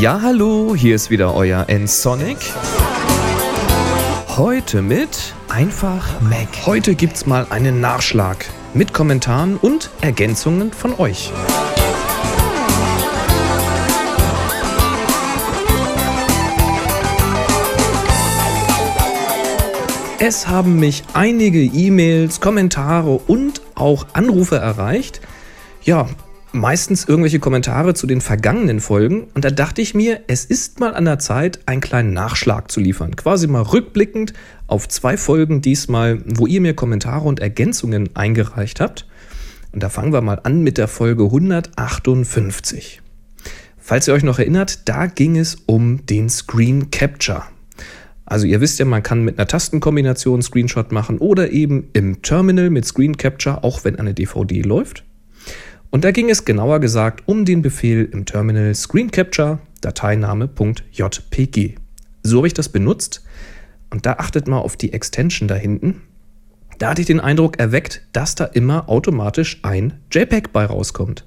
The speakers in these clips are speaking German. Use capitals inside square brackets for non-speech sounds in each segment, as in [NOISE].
Ja, hallo, hier ist wieder euer N-Sonic. Heute mit Einfach Mac. Heute gibt's mal einen Nachschlag mit Kommentaren und Ergänzungen von euch. Es haben mich einige E-Mails, Kommentare und auch Anrufe erreicht. Ja, meistens irgendwelche Kommentare zu den vergangenen Folgen und da dachte ich mir, es ist mal an der Zeit, einen kleinen Nachschlag zu liefern. Quasi mal rückblickend auf zwei Folgen diesmal, wo ihr mir Kommentare und Ergänzungen eingereicht habt. Und da fangen wir mal an mit der Folge 158. Falls ihr euch noch erinnert, da ging es um den Screen Capture. Also ihr wisst ja, man kann mit einer Tastenkombination Screenshot machen oder eben im Terminal mit Screen Capture, auch wenn eine DVD läuft. Und da ging es genauer gesagt um den Befehl im Terminal Screen Capture Dateiname.jpg. So habe ich das benutzt und da achtet mal auf die Extension da hinten. Da hatte ich den Eindruck erweckt, dass da immer automatisch ein JPEG bei rauskommt.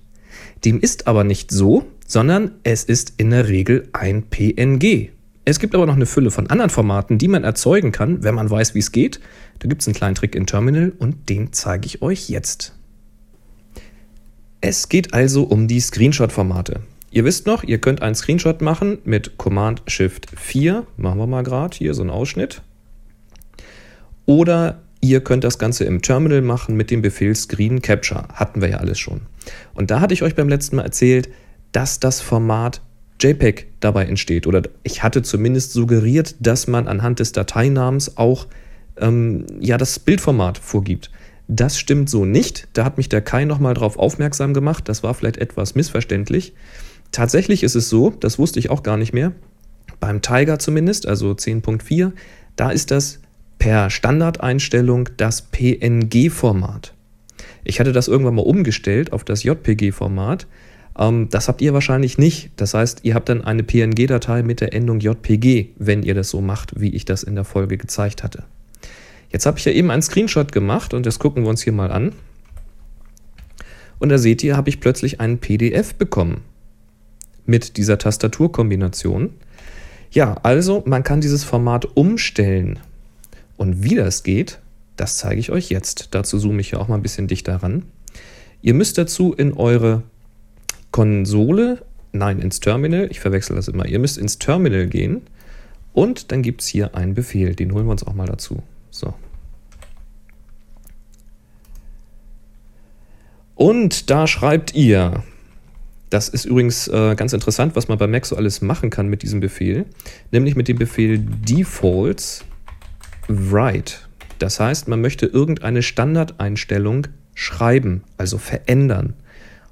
Dem ist aber nicht so, sondern es ist in der Regel ein PNG. Es gibt aber noch eine Fülle von anderen Formaten, die man erzeugen kann, wenn man weiß, wie es geht. Da gibt es einen kleinen Trick in Terminal und den zeige ich euch jetzt. Es geht also um die Screenshot-Formate. Ihr wisst noch, ihr könnt einen Screenshot machen mit Command Shift 4. Machen wir mal gerade hier so einen Ausschnitt. Oder ihr könnt das Ganze im Terminal machen mit dem Befehl Screen Capture. Hatten wir ja alles schon. Und da hatte ich euch beim letzten Mal erzählt, dass das Format JPEG dabei entsteht. Oder ich hatte zumindest suggeriert, dass man anhand des Dateinamens auch ähm, ja, das Bildformat vorgibt. Das stimmt so nicht. Da hat mich der Kai nochmal drauf aufmerksam gemacht. Das war vielleicht etwas missverständlich. Tatsächlich ist es so, das wusste ich auch gar nicht mehr, beim Tiger zumindest, also 10.4, da ist das per Standardeinstellung das PNG-Format. Ich hatte das irgendwann mal umgestellt auf das JPG-Format. Ähm, das habt ihr wahrscheinlich nicht. Das heißt, ihr habt dann eine PNG-Datei mit der Endung JPG, wenn ihr das so macht, wie ich das in der Folge gezeigt hatte. Jetzt habe ich ja eben einen Screenshot gemacht und das gucken wir uns hier mal an. Und da seht ihr, habe ich plötzlich einen PDF bekommen mit dieser Tastaturkombination. Ja, also man kann dieses Format umstellen. Und wie das geht, das zeige ich euch jetzt. Dazu zoome ich ja auch mal ein bisschen dichter ran. Ihr müsst dazu in eure Konsole, nein, ins Terminal, ich verwechsel das immer, ihr müsst ins Terminal gehen und dann gibt es hier einen Befehl, den holen wir uns auch mal dazu. So. Und da schreibt ihr, das ist übrigens äh, ganz interessant, was man bei Mac so alles machen kann mit diesem Befehl, nämlich mit dem Befehl defaults write. Das heißt, man möchte irgendeine Standardeinstellung schreiben, also verändern.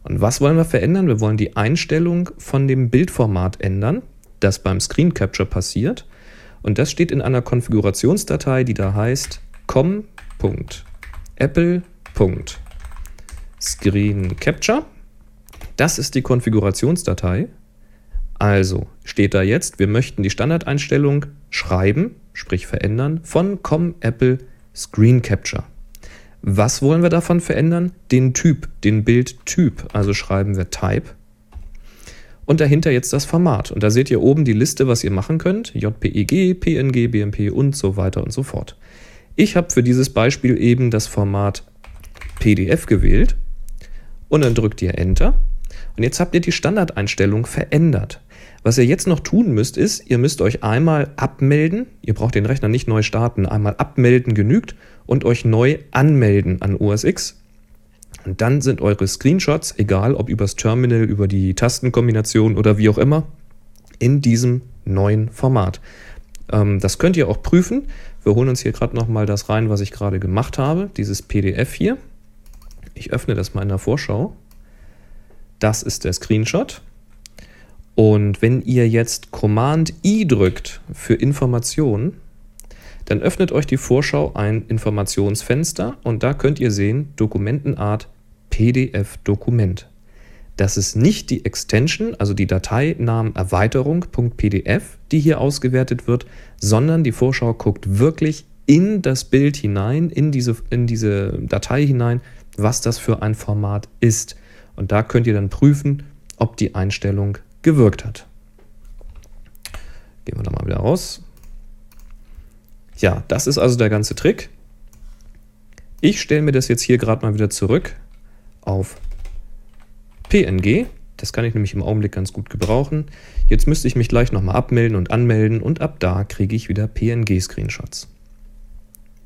Und was wollen wir verändern? Wir wollen die Einstellung von dem Bildformat ändern, das beim Screen Capture passiert. Und das steht in einer Konfigurationsdatei, die da heißt com.apple.screenCapture. Das ist die Konfigurationsdatei. Also steht da jetzt, wir möchten die Standardeinstellung schreiben, sprich verändern, von com.apple Screen Capture. Was wollen wir davon verändern? Den Typ, den Bildtyp. Also schreiben wir Type und dahinter jetzt das Format. Und da seht ihr oben die Liste, was ihr machen könnt. JPEG, PNG, BMP und so weiter und so fort. Ich habe für dieses Beispiel eben das Format PDF gewählt und dann drückt ihr Enter. Und jetzt habt ihr die Standardeinstellung verändert. Was ihr jetzt noch tun müsst, ist, ihr müsst euch einmal abmelden. Ihr braucht den Rechner nicht neu starten. Einmal abmelden genügt und euch neu anmelden an OS X. Und dann sind eure Screenshots, egal ob übers Terminal, über die Tastenkombination oder wie auch immer, in diesem neuen Format. Ähm, das könnt ihr auch prüfen. Wir holen uns hier gerade nochmal das rein, was ich gerade gemacht habe, dieses PDF hier. Ich öffne das mal in der Vorschau. Das ist der Screenshot. Und wenn ihr jetzt Command I drückt für Informationen, dann öffnet euch die Vorschau ein Informationsfenster und da könnt ihr sehen Dokumentenart PDF-Dokument. Das ist nicht die Extension, also die Dateinamenerweiterung.pdf, die hier ausgewertet wird, sondern die Vorschau guckt wirklich in das Bild hinein, in diese, in diese Datei hinein, was das für ein Format ist. Und da könnt ihr dann prüfen, ob die Einstellung gewirkt hat. Gehen wir da mal wieder raus. Ja, das ist also der ganze Trick. Ich stelle mir das jetzt hier gerade mal wieder zurück auf PNG. Das kann ich nämlich im Augenblick ganz gut gebrauchen. Jetzt müsste ich mich gleich nochmal abmelden und anmelden und ab da kriege ich wieder PNG-Screenshots.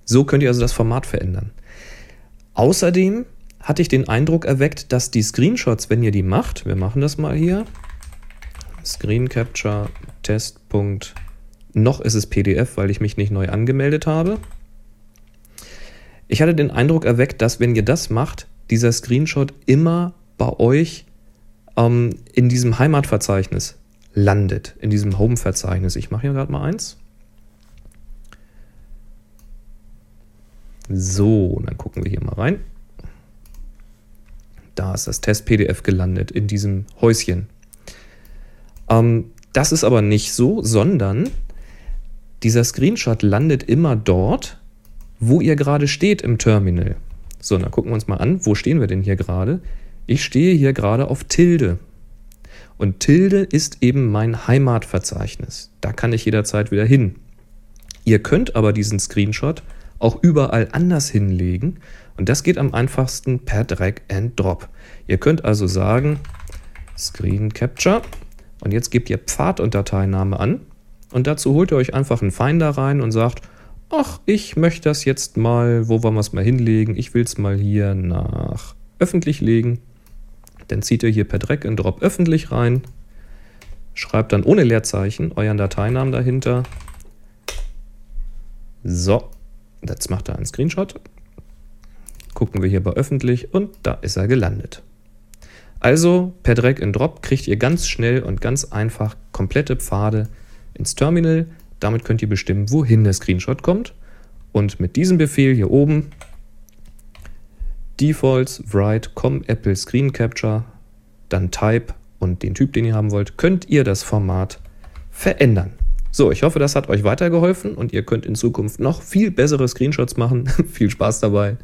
So könnt ihr also das Format verändern. Außerdem hatte ich den Eindruck erweckt, dass die Screenshots, wenn ihr die macht, wir machen das mal hier, Screen Capture Test. Noch ist es PDF, weil ich mich nicht neu angemeldet habe. Ich hatte den Eindruck erweckt, dass wenn ihr das macht, dieser Screenshot immer bei euch ähm, in diesem Heimatverzeichnis landet, in diesem Home-Verzeichnis. Ich mache hier gerade mal eins. So, dann gucken wir hier mal rein. Da ist das Test-PDF gelandet in diesem Häuschen. Ähm, das ist aber nicht so, sondern dieser Screenshot landet immer dort, wo ihr gerade steht im Terminal. So, dann gucken wir uns mal an, wo stehen wir denn hier gerade? Ich stehe hier gerade auf Tilde. Und Tilde ist eben mein Heimatverzeichnis. Da kann ich jederzeit wieder hin. Ihr könnt aber diesen Screenshot auch überall anders hinlegen und das geht am einfachsten per Drag and Drop. Ihr könnt also sagen Screen Capture und jetzt gebt ihr Pfad und Dateiname an und dazu holt ihr euch einfach einen Finder rein und sagt, ach, ich möchte das jetzt mal, wo wollen wir es mal hinlegen? Ich will es mal hier nach öffentlich legen. Dann zieht ihr hier per Drag and Drop öffentlich rein, schreibt dann ohne Leerzeichen euren Dateinamen dahinter. So, Jetzt macht er einen Screenshot. Gucken wir hier bei öffentlich und da ist er gelandet. Also per Drag and Drop kriegt ihr ganz schnell und ganz einfach komplette Pfade ins Terminal. Damit könnt ihr bestimmen, wohin der Screenshot kommt. Und mit diesem Befehl hier oben Defaults write com Apple Screen Capture, dann Type und den Typ, den ihr haben wollt, könnt ihr das Format verändern. So, ich hoffe, das hat euch weitergeholfen und ihr könnt in Zukunft noch viel bessere Screenshots machen. [LAUGHS] viel Spaß dabei.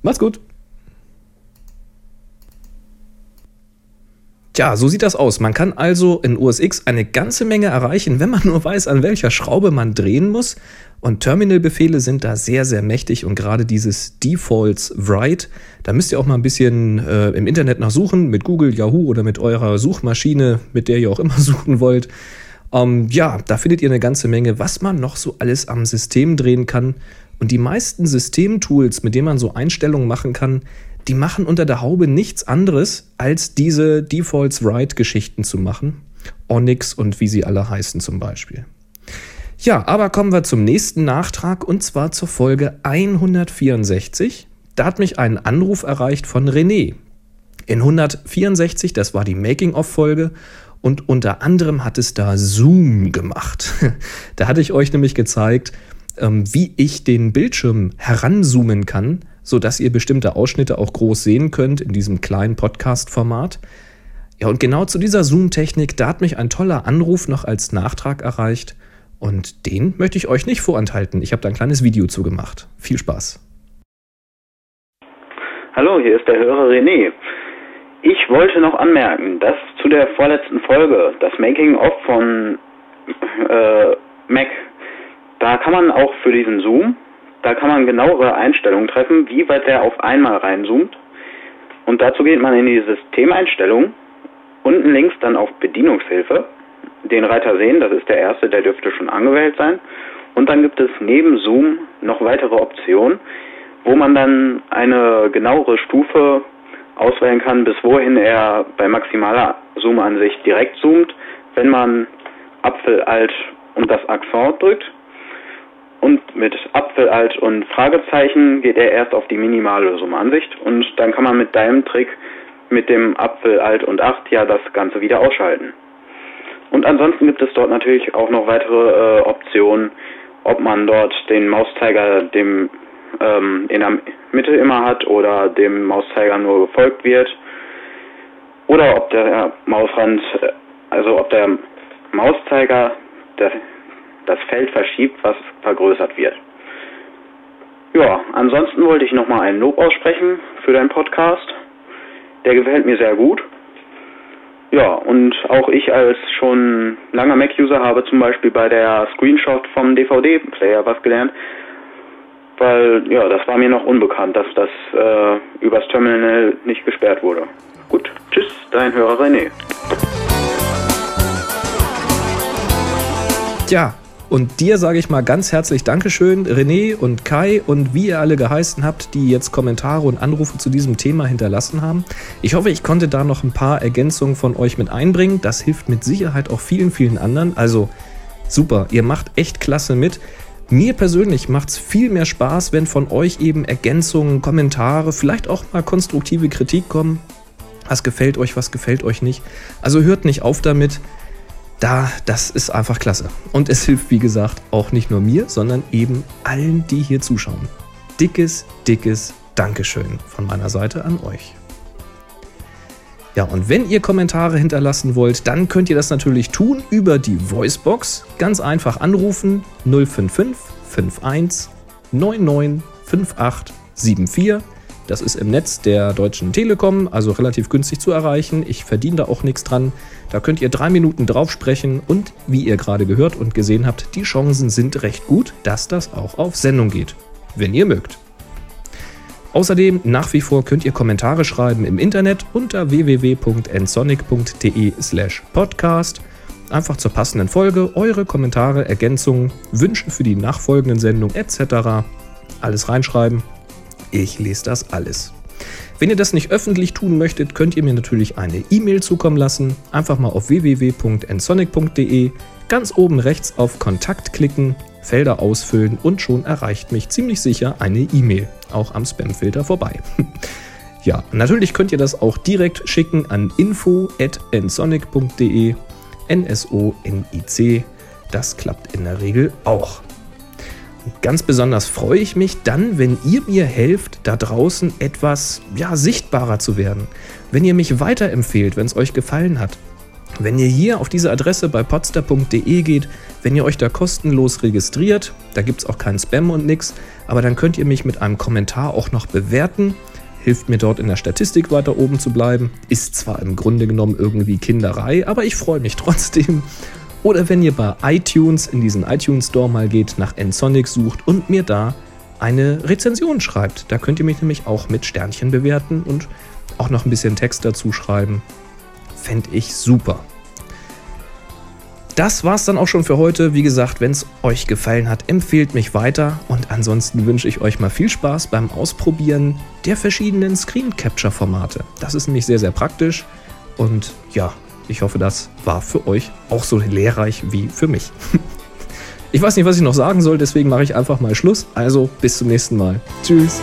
Macht's gut. Tja, so sieht das aus. Man kann also in OS X eine ganze Menge erreichen, wenn man [LAUGHS] nur weiß, an welcher Schraube man drehen muss. Und Terminal-Befehle sind da sehr, sehr mächtig und gerade dieses Defaults Write, da müsst ihr auch mal ein bisschen äh, im Internet nachsuchen, mit Google, Yahoo oder mit eurer Suchmaschine, mit der ihr auch immer [LAUGHS] suchen wollt. Ähm, ja, da findet ihr eine ganze Menge, was man noch so alles am System drehen kann. Und die meisten Systemtools, mit denen man so Einstellungen machen kann, die machen unter der Haube nichts anderes, als diese Defaults Write-Geschichten zu machen. Onyx und wie sie alle heißen zum Beispiel. Ja, aber kommen wir zum nächsten Nachtrag und zwar zur Folge 164. Da hat mich ein Anruf erreicht von René. In 164, das war die Making-of-Folge und unter anderem hat es da Zoom gemacht. [LAUGHS] da hatte ich euch nämlich gezeigt, ähm, wie ich den Bildschirm heranzoomen kann, sodass ihr bestimmte Ausschnitte auch groß sehen könnt in diesem kleinen Podcast-Format. Ja, und genau zu dieser Zoom-Technik, da hat mich ein toller Anruf noch als Nachtrag erreicht. Und den möchte ich euch nicht vorenthalten. Ich habe da ein kleines Video zu gemacht. Viel Spaß. Hallo, hier ist der Hörer René. Ich wollte noch anmerken, dass zu der vorletzten Folge, das Making-of von äh, Mac, da kann man auch für diesen Zoom, da kann man genauere Einstellungen treffen, wie weit der auf einmal reinzoomt. Und dazu geht man in die Systemeinstellung, unten links dann auf Bedienungshilfe, den Reiter sehen, das ist der erste, der dürfte schon angewählt sein. Und dann gibt es neben Zoom noch weitere Optionen, wo man dann eine genauere Stufe auswählen kann, bis wohin er bei maximaler Zoomansicht direkt zoomt, wenn man Apfel, Alt und das Akzent drückt. Und mit Apfel, Alt und Fragezeichen geht er erst auf die minimale Zoomansicht und dann kann man mit deinem Trick mit dem Apfel, Alt und 8 ja das Ganze wieder ausschalten. Und ansonsten gibt es dort natürlich auch noch weitere äh, Optionen, ob man dort den Mauszeiger dem ähm, in der Mitte immer hat oder dem Mauszeiger nur gefolgt wird. Oder ob der Mausrand, also ob der Mauszeiger das, das Feld verschiebt, was vergrößert wird. Ja, ansonsten wollte ich nochmal einen Lob aussprechen für deinen Podcast. Der gefällt mir sehr gut. Ja, und auch ich als schon langer Mac-User habe zum Beispiel bei der Screenshot vom DVD-Player was gelernt, weil ja, das war mir noch unbekannt, dass das äh, übers Terminal nicht gesperrt wurde. Gut, tschüss, dein Hörer René. Tja, und dir sage ich mal ganz herzlich Dankeschön, René und Kai und wie ihr alle geheißen habt, die jetzt Kommentare und Anrufe zu diesem Thema hinterlassen haben. Ich hoffe, ich konnte da noch ein paar Ergänzungen von euch mit einbringen. Das hilft mit Sicherheit auch vielen, vielen anderen. Also super, ihr macht echt klasse mit. Mir persönlich macht es viel mehr Spaß, wenn von euch eben Ergänzungen, Kommentare, vielleicht auch mal konstruktive Kritik kommen. Was gefällt euch, was gefällt euch nicht. Also hört nicht auf damit da, das ist einfach klasse. Und es hilft, wie gesagt, auch nicht nur mir, sondern eben allen, die hier zuschauen. Dickes, dickes Dankeschön von meiner Seite an euch. Ja, und wenn ihr Kommentare hinterlassen wollt, dann könnt ihr das natürlich tun über die Voicebox. Ganz einfach anrufen 055 51 99 58 74 das ist im Netz der Deutschen Telekom, also relativ günstig zu erreichen. Ich verdiene da auch nichts dran. Da könnt ihr drei Minuten drauf sprechen und wie ihr gerade gehört und gesehen habt, die Chancen sind recht gut, dass das auch auf Sendung geht. Wenn ihr mögt. Außerdem nach wie vor könnt ihr Kommentare schreiben im Internet unter www.nsonic.de/slash podcast. Einfach zur passenden Folge eure Kommentare, Ergänzungen, Wünsche für die nachfolgenden Sendungen etc. Alles reinschreiben ich lese das alles. Wenn ihr das nicht öffentlich tun möchtet, könnt ihr mir natürlich eine E-Mail zukommen lassen. Einfach mal auf www.nsonic.de, ganz oben rechts auf Kontakt klicken, Felder ausfüllen und schon erreicht mich ziemlich sicher eine E-Mail, auch am Spamfilter vorbei. [LAUGHS] ja, natürlich könnt ihr das auch direkt schicken an info@nsonic.de, N S O N I C. Das klappt in der Regel auch. Ganz besonders freue ich mich dann, wenn ihr mir helft, da draußen etwas ja, sichtbarer zu werden. Wenn ihr mich weiterempfehlt, wenn es euch gefallen hat. Wenn ihr hier auf diese Adresse bei podster.de geht, wenn ihr euch da kostenlos registriert, da gibt es auch keinen Spam und nichts, aber dann könnt ihr mich mit einem Kommentar auch noch bewerten. Hilft mir dort in der Statistik weiter oben zu bleiben. Ist zwar im Grunde genommen irgendwie Kinderei, aber ich freue mich [LAUGHS] trotzdem. Oder wenn ihr bei iTunes in diesen iTunes Store mal geht, nach nsonic sucht und mir da eine Rezension schreibt. Da könnt ihr mich nämlich auch mit Sternchen bewerten und auch noch ein bisschen Text dazu schreiben. Fände ich super. Das war's dann auch schon für heute. Wie gesagt, wenn es euch gefallen hat, empfehlt mich weiter. Und ansonsten wünsche ich euch mal viel Spaß beim Ausprobieren der verschiedenen Screen Capture Formate. Das ist nämlich sehr, sehr praktisch. Und ja, ich hoffe, das war für euch auch so lehrreich wie für mich. [LAUGHS] Ich weiß nicht, was ich noch sagen soll, deswegen mache ich einfach mal Schluss. Also bis zum nächsten Mal. Tschüss.